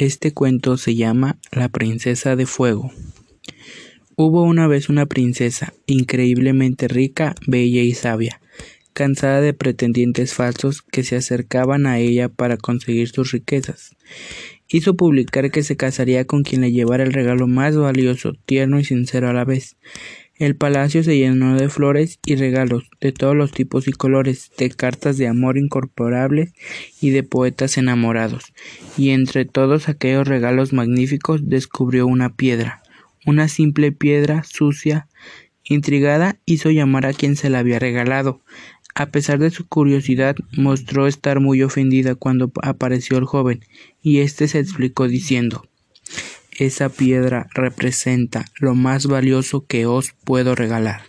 Este cuento se llama La princesa de fuego. Hubo una vez una princesa, increíblemente rica, bella y sabia, cansada de pretendientes falsos que se acercaban a ella para conseguir sus riquezas. Hizo publicar que se casaría con quien le llevara el regalo más valioso, tierno y sincero a la vez, el palacio se llenó de flores y regalos de todos los tipos y colores, de cartas de amor incorporables y de poetas enamorados, y entre todos aquellos regalos magníficos descubrió una piedra, una simple piedra sucia. Intrigada hizo llamar a quien se la había regalado. A pesar de su curiosidad, mostró estar muy ofendida cuando apareció el joven, y éste se explicó diciendo esa piedra representa lo más valioso que os puedo regalar.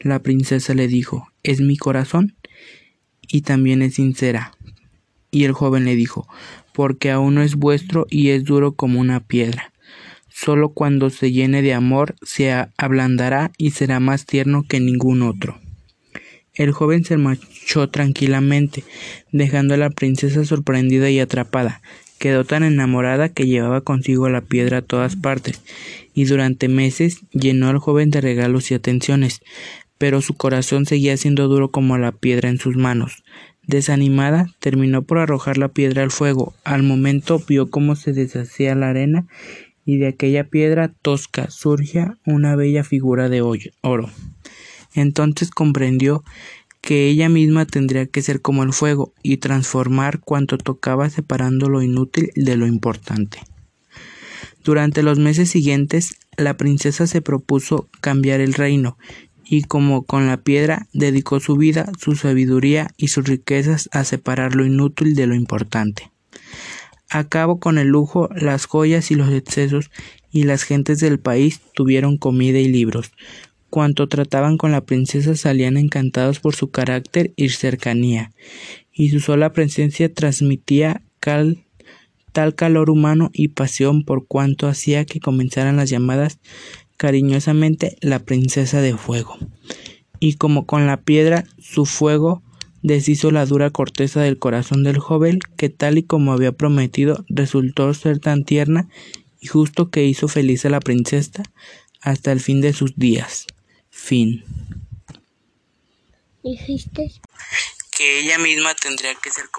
La princesa le dijo, ¿es mi corazón? Y también es sincera. Y el joven le dijo, porque aún no es vuestro y es duro como una piedra. Solo cuando se llene de amor se ablandará y será más tierno que ningún otro. El joven se marchó tranquilamente, dejando a la princesa sorprendida y atrapada. Quedó tan enamorada que llevaba consigo la piedra a todas partes, y durante meses llenó al joven de regalos y atenciones, pero su corazón seguía siendo duro como la piedra en sus manos. Desanimada, terminó por arrojar la piedra al fuego. Al momento vio cómo se deshacía la arena y de aquella piedra tosca surgía una bella figura de oro. Entonces comprendió que ella misma tendría que ser como el fuego y transformar cuanto tocaba separando lo inútil de lo importante. Durante los meses siguientes, la princesa se propuso cambiar el reino, y como con la piedra, dedicó su vida, su sabiduría y sus riquezas a separar lo inútil de lo importante. Acabó con el lujo, las joyas y los excesos, y las gentes del país tuvieron comida y libros, Cuanto trataban con la princesa salían encantados por su carácter y cercanía, y su sola presencia transmitía tal calor humano y pasión por cuanto hacía que comenzaran las llamadas cariñosamente la princesa de fuego. Y como con la piedra, su fuego deshizo la dura corteza del corazón del joven, que tal y como había prometido resultó ser tan tierna y justo que hizo feliz a la princesa hasta el fin de sus días. Fin. Dijiste que ella misma tendría que ser como